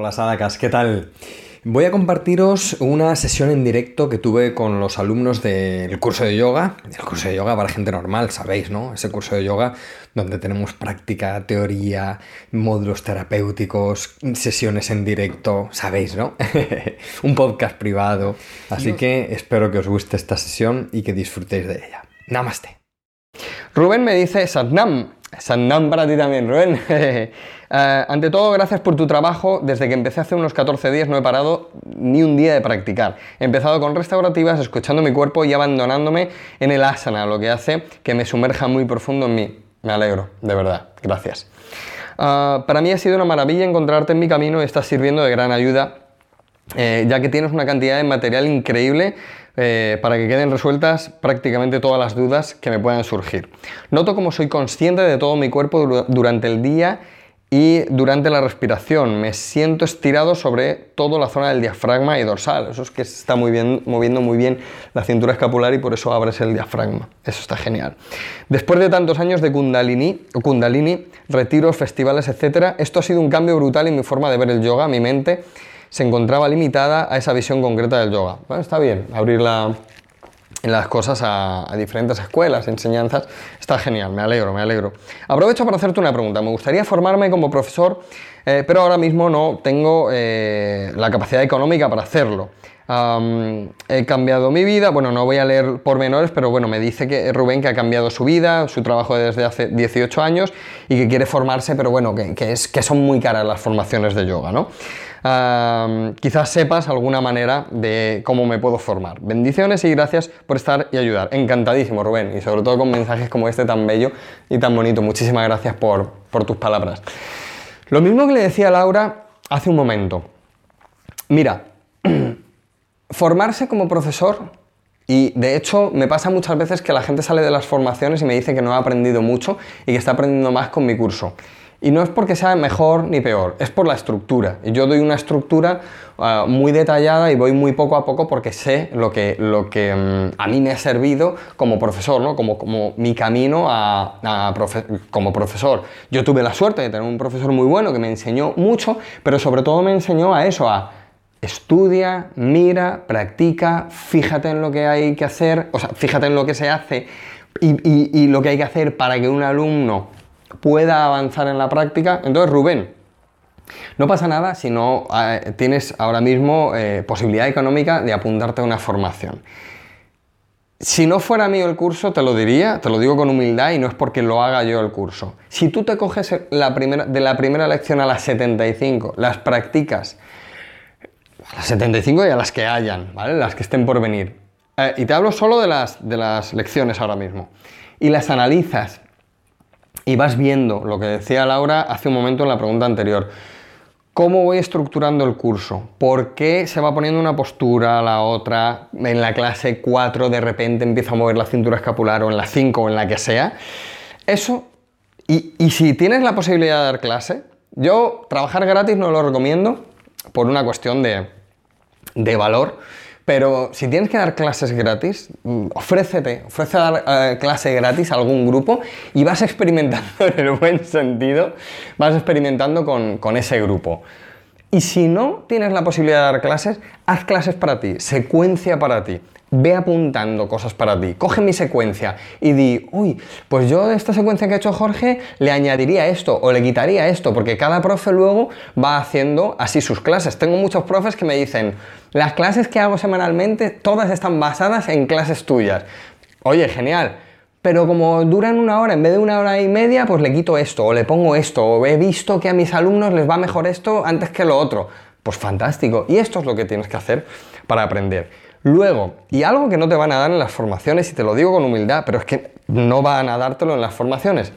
Hola Sadakas, ¿qué tal? Voy a compartiros una sesión en directo que tuve con los alumnos del curso de yoga, el curso de yoga para gente normal, sabéis, ¿no? Ese curso de yoga donde tenemos práctica, teoría, módulos terapéuticos, sesiones en directo, sabéis, ¿no? Un podcast privado. Así que espero que os guste esta sesión y que disfrutéis de ella. Namaste. Rubén me dice Satnam. Satnam para ti también, Rubén. Eh, ante todo, gracias por tu trabajo. Desde que empecé hace unos 14 días no he parado ni un día de practicar. He empezado con restaurativas, escuchando mi cuerpo y abandonándome en el asana, lo que hace que me sumerja muy profundo en mí. Me alegro, de verdad. Gracias. Ah, para mí ha sido una maravilla encontrarte en mi camino y estás sirviendo de gran ayuda, eh, ya que tienes una cantidad de material increíble eh, para que queden resueltas prácticamente todas las dudas que me puedan surgir. Noto como soy consciente de todo mi cuerpo durante el día y durante la respiración. Me siento estirado sobre toda la zona del diafragma y dorsal. Eso es que se está muy bien, moviendo muy bien la cintura escapular y por eso abres el diafragma. Eso está genial. Después de tantos años de kundalini, kundalini retiros, festivales, etc., esto ha sido un cambio brutal en mi forma de ver el yoga, mi mente se encontraba limitada a esa visión concreta del yoga. Bueno, está bien, abrir las cosas a, diferentes escuelas, enseñanzas, está genial, me alegro, me alegro. Aprovecho para hacerte una pregunta, me gustaría formarme como profesor, eh, pero ahora mismo no tengo eh, la capacidad económica para hacerlo. he cambiado mi vida, bueno, no voy a leer pormenores, pero bueno, me dice que Rubén que ha cambiado su vida, su trabajo desde hace 18 años y que quiere formarse, pero bueno, que son muy caras las formaciones de yoga, ¿no? Quizás sepas alguna manera de cómo me puedo formar. Bendiciones y gracias por estar y ayudar. Encantadísimo, Rubén, y sobre todo con mensajes como este tan bello y tan bonito. Muchísimas gracias por, por tus palabras. Lo mismo que le decía Laura hace un momento. Mira, formarse como profesor y de hecho me pasa muchas veces que la gente sale de las formaciones y me dice que no ha aprendido mucho y que está aprendiendo más con mi curso. Y no es porque sea mejor ni peor, es por la estructura. Yo doy una estructura ah, muy detallada y voy muy poco a poco porque sé lo que, lo que mm, a mí me ha servido como profesor, ¿no? como, como mi camino a, como profesor. Yo tuve la suerte de tener un profesor muy bueno que me enseñó mucho, pero sobre todo me enseñó a eso, a estudia, mira, practica, fíjate en lo que hay que hacer, o sea, fíjate en lo que se hace y, y lo que hay que hacer para que un alumno pueda avanzar en la práctica. Entonces, Rubén, no pasa nada si no eh, tienes ahora mismo eh, posibilidad económica de apuntarte a una formación. Si no fuera mío el curso, te lo diría, te lo digo con humildad y no es porque lo haga yo el curso. Si tú te coges la primera, de la primera lección a las 75, las practicas, a las 75 y a las que hayan, ¿vale? Las que estén por venir. Eh, y te hablo solo de las, de las lecciones ahora mismo. Y las analizas y vas viendo lo que decía Laura hace un momento en la pregunta anterior. ¿Cómo voy estructurando el curso? ¿Por qué se va poniendo una postura, la otra? En la clase 4 de repente empiezo a mover la cintura escapular o en la 5 o en la que sea. Eso, y, y si tienes la posibilidad de dar clase, yo trabajar gratis no lo recomiendo por una cuestión de, de valor pero si tienes que dar clases gratis, mm, ofrécete, ofrece dar eh, clase gratis a algún grupo y vas experimentando en el buen sentido, vas experimentando con, con ese grupo. Y si no tienes la posibilidad de dar clases, haz clases para ti, secuencia para ti ve apuntando cosas para ti. Coge mi secuencia y di, uy, pues yo de esta secuencia que ha hecho Jorge le añadiría esto o le quitaría esto, porque cada profe luego va haciendo así sus clases. Tengo muchos profes que me dicen, las clases que hago semanalmente, todas están basadas en clases tuyas. Oye, genial. Pero como duran una hora en vez de una hora y media, pues le quito esto, o le pongo esto, o he visto que a mis alumnos les va mejor esto antes que lo otro. Pues fantástico. Y esto es lo que tienes que hacer para aprender. Luego, y algo que no te van a dar en las formaciones, y te lo digo con humildad, pero es que no van a dártelo en las formaciones.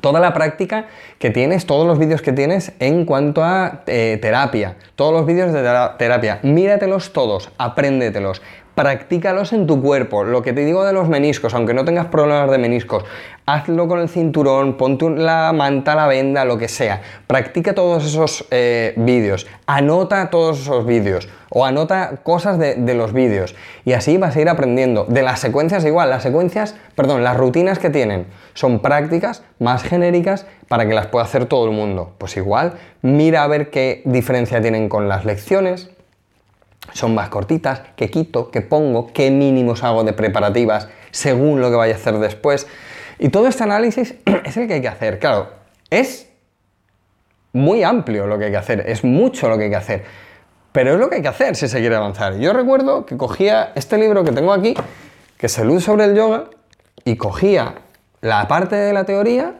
Toda la práctica que tienes, todos los vídeos que tienes en cuanto a eh, terapia, todos los vídeos de terapia, míratelos todos, apréndetelos, practícalos en tu cuerpo. Lo que te digo de los meniscos, aunque no tengas problemas de meniscos, hazlo con el cinturón, ponte la manta, la venda, lo que sea. Practica todos esos eh, vídeos, anota todos esos vídeos o anota cosas de, de los vídeos y así vas a ir aprendiendo. De las secuencias igual, las secuencias, perdón, las rutinas que tienen son prácticas más genéricas para que las pueda hacer todo el mundo. Pues igual, mira a ver qué diferencia tienen con las lecciones, son más cortitas, qué quito, qué pongo, qué mínimos hago de preparativas según lo que vaya a hacer después. Y todo este análisis es el que hay que hacer. Claro, es muy amplio lo que hay que hacer, es mucho lo que hay que hacer, pero es lo que hay que hacer si se quiere avanzar. Yo recuerdo que cogía este libro que tengo aquí, que es Luz sobre el yoga, y cogía la parte de la teoría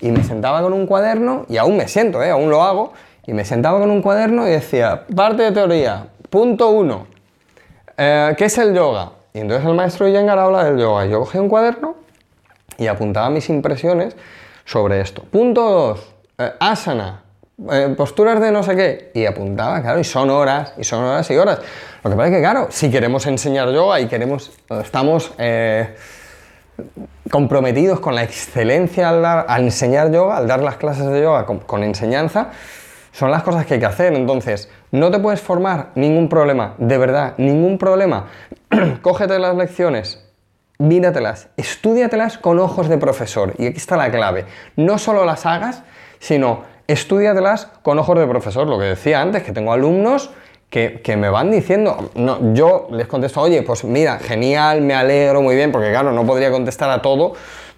y me sentaba con un cuaderno, y aún me siento, ¿eh? aún lo hago, y me sentaba con un cuaderno y decía, parte de teoría, Punto 1. Eh, ¿Qué es el yoga? Y entonces el maestro Iyengar habla del yoga. Yo cogí un cuaderno y apuntaba mis impresiones sobre esto. Punto 2. Eh, asana. Eh, posturas de no sé qué. Y apuntaba, claro, y son horas, y son horas y horas. Lo que pasa es que, claro, si queremos enseñar yoga y queremos, estamos comprometidos con la excelencia al, enseñar yoga, al dar las clases de yoga con enseñanza, son las cosas que hay que hacer. Entonces, no te puedes formar, ningún problema, de verdad, ningún problema. Cógete las lecciones, míratelas, estudiatelas con ojos de profesor. Y aquí está la clave. No solo las hagas, sino estudiatelas con ojos de profesor. Lo que decía antes, que tengo alumnos que, me van diciendo, no, yo les contesto, oye, pues mira, genial, me alegro, muy bien, porque claro, no podría contestar a todo,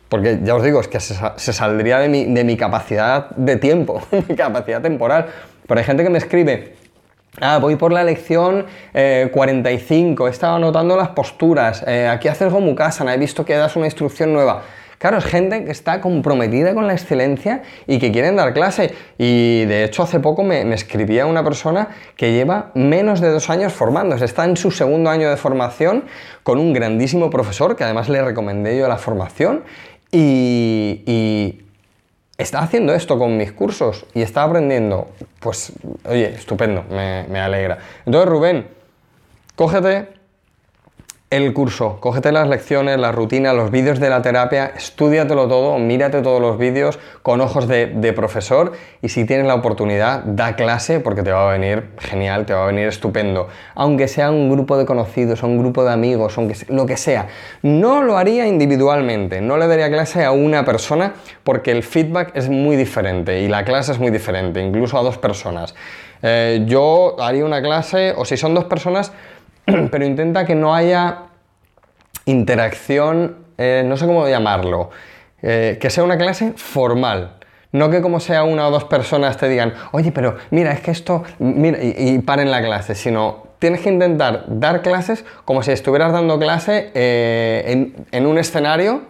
porque ya os digo, es que se, saldría de mi, capacidad de tiempo, mi capacidad temporal. Pero hay gente que me escribe, Ah, voy por la lección 45, eh, he estado anotando las posturas, eh, aquí haces Gomukasana, he visto que das una instrucción nueva. Claro, es gente que está comprometida con la excelencia y que quieren dar clase. Y de hecho hace poco me, me escribía una persona que lleva menos de dos años formándose, está en su segundo año de formación con un grandísimo profesor que además le recomendé yo la formación y, está haciendo esto con mis cursos y está aprendiendo. Pues, oye, estupendo, me, me alegra. Entonces, Rubén, cógete el curso, cógete las lecciones, la rutina, los vídeos de la terapia, estudiatelo todo, mírate todos los vídeos con ojos de, profesor y si tienes la oportunidad, da clase porque te va a venir genial, te va a venir estupendo. Aunque sea un grupo de conocidos, un grupo de amigos, aunque lo que sea. No lo haría individualmente, no le daría clase a una persona porque el feedback es muy diferente y la clase es muy diferente, incluso a dos personas. Eh, yo haría una clase, o si son dos personas, pero intenta que no haya interacción, eh, no sé cómo llamarlo, eh, que sea una clase formal. No que como sea una o dos personas te digan, oye, pero mira, es que esto, mira, y, paren la clase, sino tienes que intentar dar clases como si estuvieras dando clase eh, en, un escenario,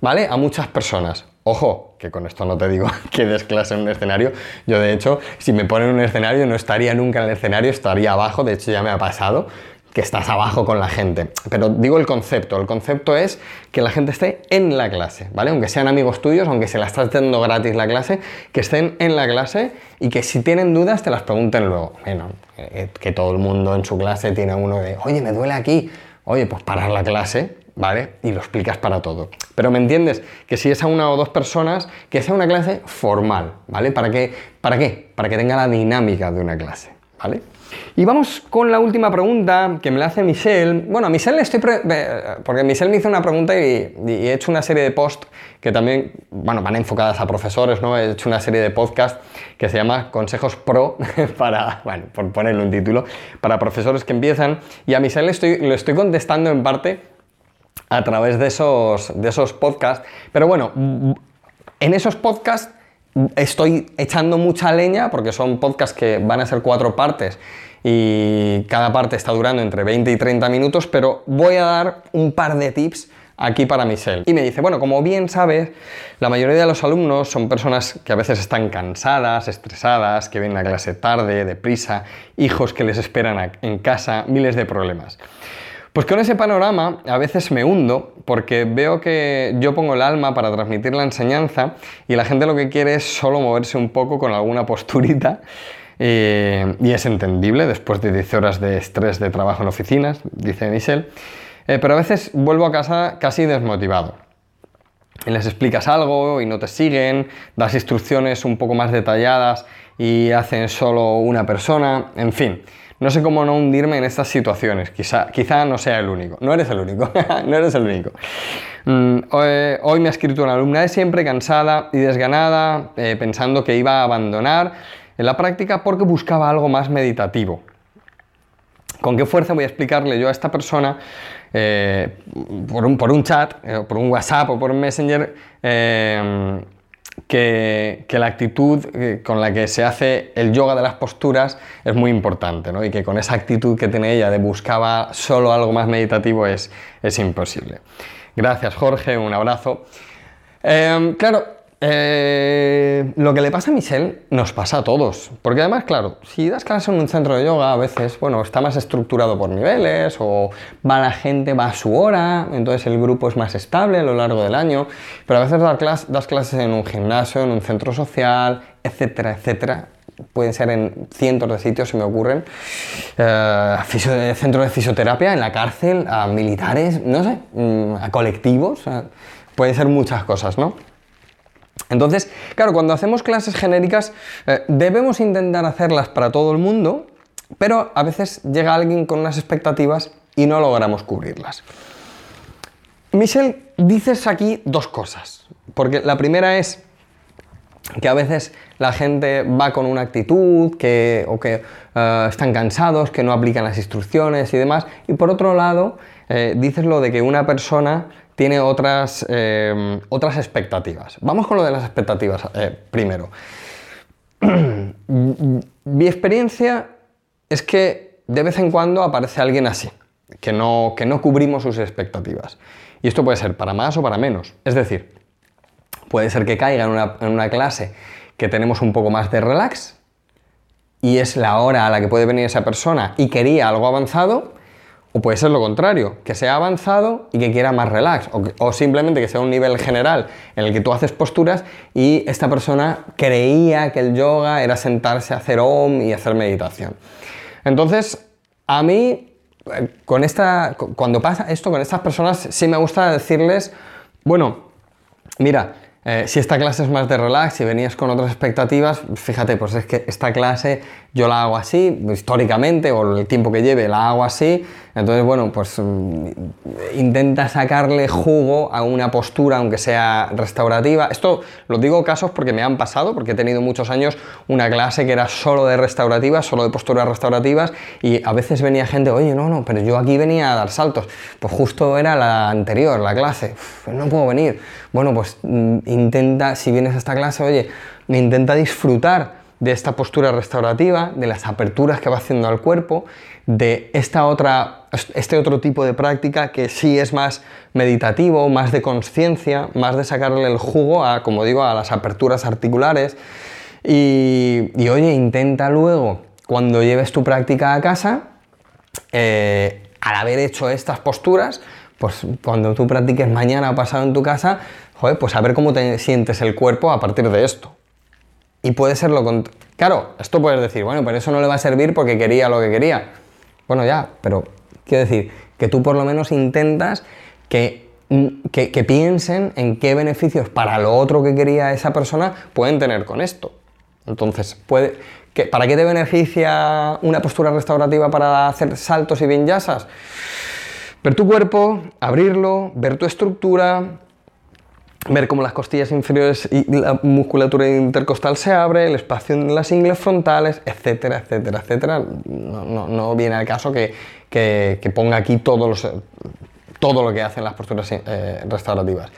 ¿vale? A muchas personas. Ojo, que con esto no te digo que des clase en un escenario. Yo, de hecho, si me ponen en un escenario, no estaría nunca en el escenario, estaría abajo. De hecho, ya me ha pasado que estás abajo con la gente. Pero digo el concepto, el concepto es que la gente esté en la clase, ¿vale? Aunque sean amigos tuyos, aunque se la estás dando gratis la clase, que estén en la clase y que si tienen dudas te las pregunten luego. Bueno, eh, que todo el mundo en su clase tiene uno de, oye, me duele aquí, oye, pues parar la clase, ¿vale? Y lo explicas para todo. Pero me entiendes que si es a una o dos personas, que sea una clase formal, ¿vale? ¿Para qué? ¿Para qué? Para que tenga la dinámica de una clase, ¿vale? Y vamos con la última pregunta que me la hace Michelle. Bueno, a Michelle le estoy... porque Michelle me hizo una pregunta y, he hecho una serie de posts que también, bueno, van enfocadas a profesores, ¿no? He hecho una serie de podcasts que se llama Consejos Pro para, bueno, por ponerle un título, para profesores que empiezan. Y a Michelle le estoy, estoy contestando en parte a través de esos, de esos podcasts. Pero bueno, en esos podcasts estoy echando mucha leña porque son podcasts que van a ser cuatro partes y cada parte está durando entre 20 y 30 minutos, pero voy a dar un par de tips aquí para Michelle. Y me dice, bueno, como bien sabes, la mayoría de los alumnos son personas que a veces están cansadas, estresadas, que vienen a clase tarde, deprisa, hijos que les esperan en casa, miles de problemas. Pues con ese panorama a veces me hundo porque veo que yo pongo el alma para transmitir la enseñanza y la gente lo que quiere es solo moverse un poco con alguna posturita eh, y es entendible después de 10 horas de estrés de trabajo en oficinas, dice Michelle, eh, pero a veces vuelvo a casa casi desmotivado. Y les explicas algo y no te siguen, das instrucciones un poco más detalladas y hacen solo una persona, en fin. No sé cómo no hundirme en estas situaciones. Quizá, quizá no sea el único. No eres el único. no eres el único. Mm, hoy, me ha escrito una alumna de siempre, cansada y desganada, eh, pensando que iba a abandonar en la práctica porque buscaba algo más meditativo. ¿Con qué fuerza voy a explicarle yo a esta persona eh, por, un, por, un, chat, eh, por un WhatsApp o por un Messenger que, la actitud eh, con la que se hace el yoga de las posturas es muy importante, ¿no? Y que con esa actitud que tiene ella de buscaba solo algo más meditativo es, es imposible. Gracias Jorge, un abrazo. Em, claro, eh, lo que le pasa a Michelle nos pasa a todos. Porque además, claro, si das clase en un centro de yoga, a veces, bueno, está más estructurado por niveles, o va la gente, va a su hora, entonces el grupo es más estable a lo largo del año. Pero a veces das, clases en un gimnasio, en un centro social, etcétera, etcétera. Pueden ser en cientos de sitios, se me ocurren. Eh, centro de fisioterapia, en la cárcel, a militares, no sé, mm, a colectivos. pueden ser muchas cosas, ¿no? Entonces, claro, cuando hacemos clases genéricas eh, debemos intentar hacerlas para todo el mundo, pero a veces llega alguien con unas expectativas y no logramos cubrirlas. Michelle, dices aquí dos cosas, porque la primera es que a veces la gente va con una actitud que, o que eh, están cansados, que no aplican las instrucciones y demás, y por otro lado, eh, dices lo de que una persona tiene otras, eh, otras expectativas. Vamos con lo de las expectativas eh, primero. Mi experiencia es que de vez en cuando aparece alguien así, que no, que no cubrimos sus expectativas. Y esto puede ser para más o para menos. Es decir, puede ser que caiga en una, en una clase que tenemos un poco más de relax y es la hora a la que puede venir esa persona y quería algo avanzado o puede ser lo contrario, que sea avanzado y que quiera más relax, o, simplemente que sea un nivel general en el que tú haces posturas y esta persona creía que el yoga era sentarse a hacer om y hacer meditación. Entonces, a mí, eh, con esta, cuando pasa esto con estas personas, sí me gusta decirles, bueno, mira, eh, si esta clase es más de relax, y venías con otras expectativas, fíjate, pues es que esta clase yo la hago así, históricamente, o el tiempo que lleve la hago así, entonces, bueno, pues mm, intenta sacarle jugo a una postura, aunque sea restaurativa. Esto lo digo casos porque me han pasado, porque he tenido muchos años una clase que era solo de restaurativas, solo de posturas restaurativas, y a veces venía gente, oye, no, no, pero yo aquí venía a dar saltos. Pues justo era la anterior, la clase, no puedo venir. Bueno, pues mm, intenta, si vienes a esta clase, oye, intenta disfrutar de esta postura restaurativa, de las aperturas que va haciendo al cuerpo, de esta otra, este otro tipo de práctica que sí es más meditativo, más de conciencia, más de sacarle el jugo a, como digo, a las aperturas articulares. Y, oye, intenta luego, cuando lleves tu práctica a casa, eh, al haber hecho estas posturas, pues cuando tú practiques mañana o pasado en tu casa, joder, pues a ver cómo te sientes el cuerpo a partir de esto. Y puede ser lo contrario. Claro, esto puedes decir, bueno, pero eso no le va a servir porque quería lo que quería. Bueno, ya, pero quiero decir que tú por lo menos intentas que, que, piensen en qué beneficios para lo otro que quería esa persona pueden tener con esto. Entonces, puede, que, ¿para qué te beneficia una postura restaurativa para hacer saltos y vinyasas? Ver tu cuerpo, abrirlo, ver tu estructura, ver cómo las costillas inferiores y la musculatura intercostal se abre, el espacio en las ingles frontales, etcétera, etcétera, etcétera. No, viene al caso que, ponga aquí todo lo que hacen las posturas eh, restaurativas.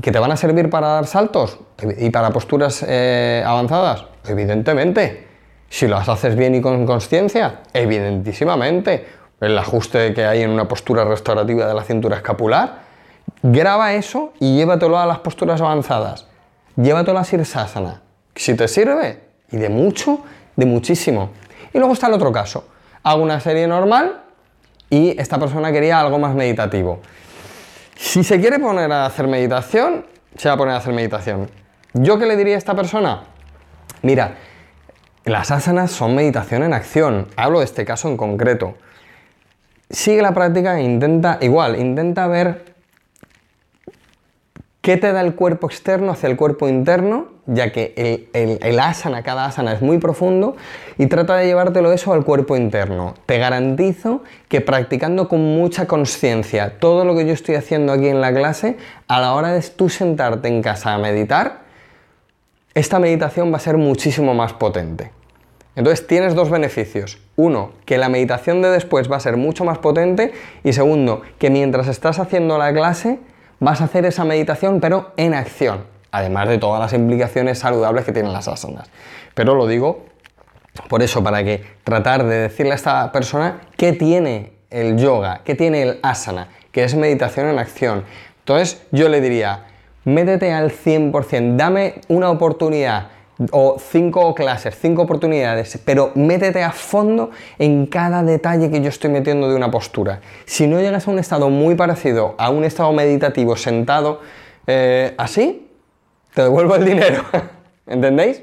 ¿Que te van a servir para dar saltos y para posturas eh, avanzadas? Evidentemente. Si las haces bien y con conciencia, evidentísimamente. El ajuste que hay en una postura restaurativa de la cintura escapular, Graba eso y llévatelo a las posturas avanzadas. Llévatelo a Sirsasana. Si te sirve, y de mucho, de muchísimo. Y luego está el otro caso. Hago una serie normal y esta persona quería algo más meditativo. Si se quiere poner a hacer meditación, se va a poner a hacer meditación. ¿Yo qué le diría a esta persona? Mira, las asanas son meditación en acción. Hablo de este caso en concreto. Sigue la práctica e intenta, igual, intenta ver qué te da el cuerpo externo hacia el cuerpo interno, ya que el, asana, cada asana es muy profundo, y trata de llevártelo eso al cuerpo interno. Te garantizo que practicando con mucha conciencia todo lo que yo estoy haciendo aquí en la clase, a la hora de tú sentarte en casa a meditar, esta meditación va a ser muchísimo más potente. Entonces tienes dos beneficios. Uno, que la meditación de después va a ser mucho más potente y segundo, que mientras estás haciendo la clase vas a hacer esa meditación pero en acción, además de todas las implicaciones saludables que tienen las asanas. Pero lo digo por eso, para que tratar de decirle a esta persona qué tiene el yoga, qué tiene el asana, que es meditación en acción. Entonces yo le diría, métete al 100%, dame una oportunidad o cinco clases, cinco oportunidades, pero métete a fondo en cada detalle que yo estoy metiendo de una postura. Si no llegas a un estado muy parecido a un estado meditativo sentado eh, así, te devuelvo el dinero. ¿Entendéis?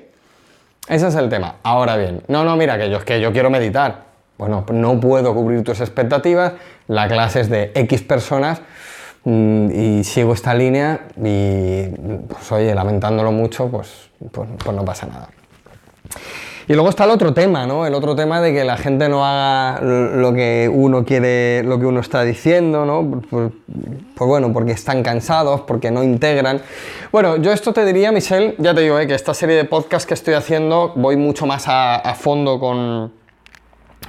Ese es el tema. Ahora bien, no, no, mira, que yo, que yo quiero meditar. Bueno, no puedo cubrir tus expectativas, la clase es de X personas Mm, y sigo esta línea y, pues oye, lamentándolo mucho, pues, pues, pues, no pasa nada. Y luego está el otro tema, ¿no? El otro tema de que la gente no haga lo que uno quiere, lo que uno está diciendo, ¿no? Pues, bueno, porque están cansados, porque no integran. Bueno, yo esto te diría, Michelle, ya te digo, ¿eh? que esta serie de podcasts que estoy haciendo voy mucho más a, a fondo con,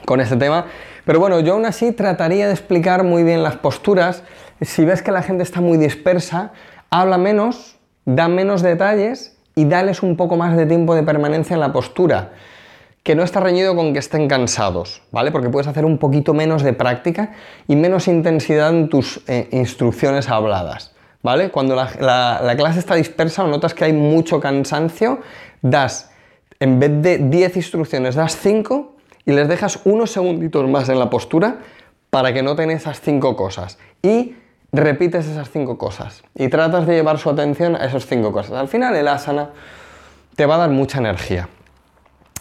con este tema. Pero bueno, yo aún así trataría de explicar muy bien las posturas si ves que la gente está muy dispersa, habla menos, da menos detalles y dales un poco más de tiempo de permanencia en la postura. Que no está reñido con que estén cansados, ¿vale? Porque puedes hacer un poquito menos de práctica y menos intensidad en tus eh, instrucciones habladas, ¿vale? Cuando la, la clase está dispersa o notas que hay mucho cansancio, das, en vez de 10 instrucciones, das 5 y les dejas unos segunditos más en la postura para que noten esas 5 cosas. Repites esas cinco cosas y tratas de llevar su atención a esas cinco cosas. Al final el asana te va a dar mucha energía.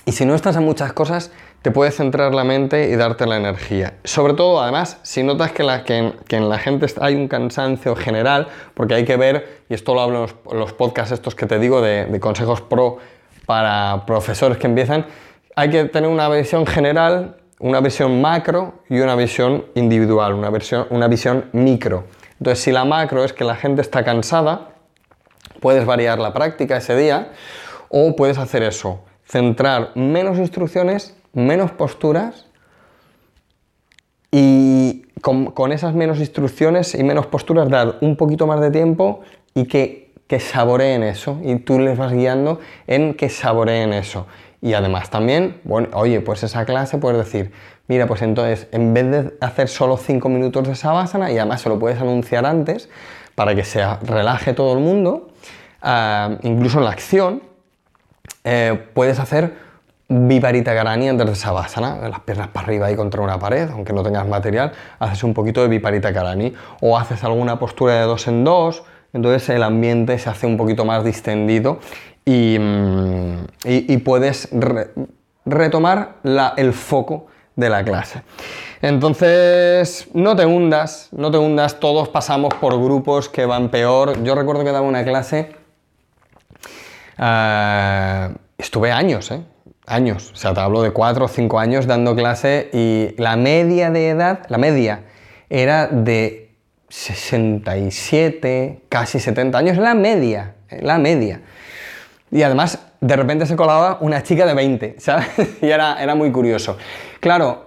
Y si no estás en muchas cosas, te puede centrar la mente y darte la energía. Sobre todo, además, si notas que, la, que, en, la gente hay un cansancio general, porque hay que ver, y esto lo hablo en los, podcasts estos que te digo de, consejos pro para profesores que empiezan, hay que tener una visión general, una visión macro y una visión individual, una, una visión micro. Entonces, si la macro es que la gente está cansada, puedes variar la práctica ese día o puedes hacer eso, centrar menos instrucciones, menos posturas y con, esas menos instrucciones y menos posturas dar un poquito más de tiempo y que, que saboreen eso y tú les vas guiando en que saboreen eso. Y además también, bueno, oye, pues esa clase puedes decir, Mira, pues entonces, en vez de hacer solo 5 minutos de Savasana, y además se lo puedes anunciar antes, para que se relaje todo el mundo, ah, incluso en la acción, eh, puedes hacer Viparita Karani antes de Savasana, las piernas para arriba y contra una pared, aunque no tengas material, haces un poquito de Viparita Karani, o haces alguna postura de dos en dos, entonces el ambiente se hace un poquito más distendido y, mm, puedes retomar el foco de la clase. Entonces, no te hundas, no te hundas, todos pasamos por grupos que van peor. Yo recuerdo que daba una clase, eh, estuve años, ¿eh? Años, o sea, te hablo de 4 o 5 años dando clase y la media de edad, la media, era de 67, casi 70 años, la media, la media. Y además, de repente se colaba una chica de 20, ¿sabes? Y era, era muy curioso. Claro,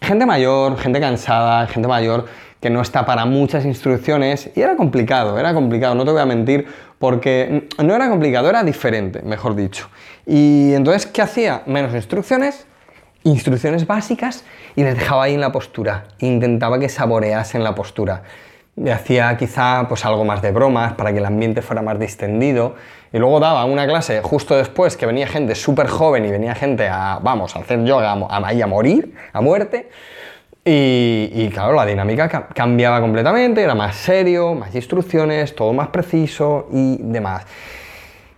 gente mayor, gente cansada, gente mayor que no está para muchas instrucciones y era complicado, era complicado, no te voy a mentir, porque no era complicado, era diferente, mejor dicho. Y entonces, ¿qué hacía? Menos instrucciones, instrucciones básicas y les dejaba ahí en la postura, intentaba que saboreasen la postura le hacía quizá pues algo más de bromas para que el ambiente fuera más distendido y luego daba una clase justo después que venía gente súper joven y venía gente a, vamos, a hacer yoga, a, a, a morir, a muerte y, y, claro, la dinámica cambiaba completamente, era más serio, más instrucciones, todo más preciso y demás.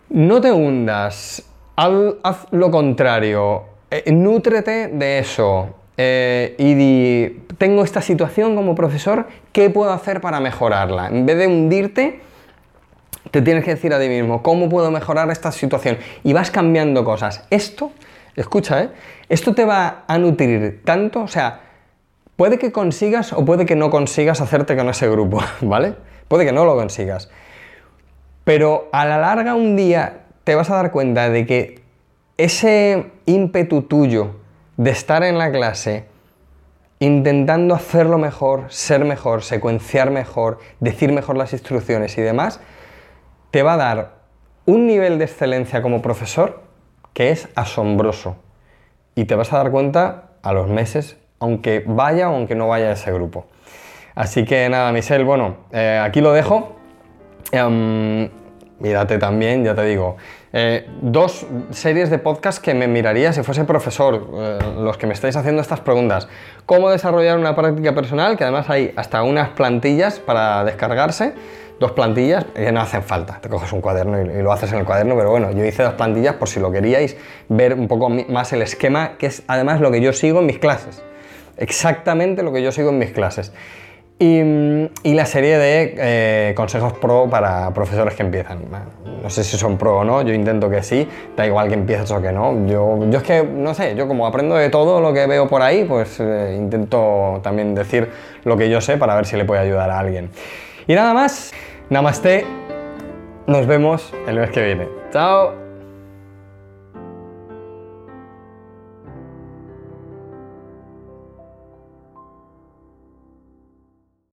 No te hundas, haz lo contrario, eh, nútrete de eso. eh, y di, tengo esta situación como profesor, ¿qué puedo hacer para mejorarla? En vez de hundirte, te tienes que decir a ti mismo, ¿cómo puedo mejorar esta situación? Y vas cambiando cosas. Esto, escucha, ¿eh? Esto te va a nutrir tanto, o sea, puede que consigas o puede que no consigas hacerte con ese grupo, ¿vale? Puede que no lo consigas. Pero a la larga un día te vas a dar cuenta de que ese ímpetu tuyo de estar en la clase intentando hacerlo mejor, ser mejor, secuenciar mejor, decir mejor las instrucciones y demás, te va a dar un nivel de excelencia como profesor que es asombroso. Y te vas a dar cuenta a los meses, aunque vaya o aunque no vaya ese grupo. Así que nada, Michelle, bueno, eh, aquí lo dejo. Em, mírate también, ya te digo. eh, dos series de podcast que me miraría si fuese profesor, eh, los que me estáis haciendo estas preguntas. Cómo desarrollar una práctica personal, que además hay hasta unas plantillas para descargarse. Dos plantillas que no hacen falta. Te coges un cuaderno y, lo haces en el cuaderno, pero bueno, yo hice dos plantillas por si lo queríais ver un poco más el esquema, que es además lo que yo sigo en mis clases. Exactamente lo que yo sigo en mis clases. Y, y la serie de eh, consejos pro para profesores que empiezan. No sé si son pro o no, yo intento que sí, da igual que empieces o que no. Yo, yo es que, no sé, yo como aprendo de todo lo que veo por ahí, pues eh, intento también decir lo que yo sé para ver si le puede ayudar a alguien. Y nada más, namaste, nos vemos el mes que viene. Chao.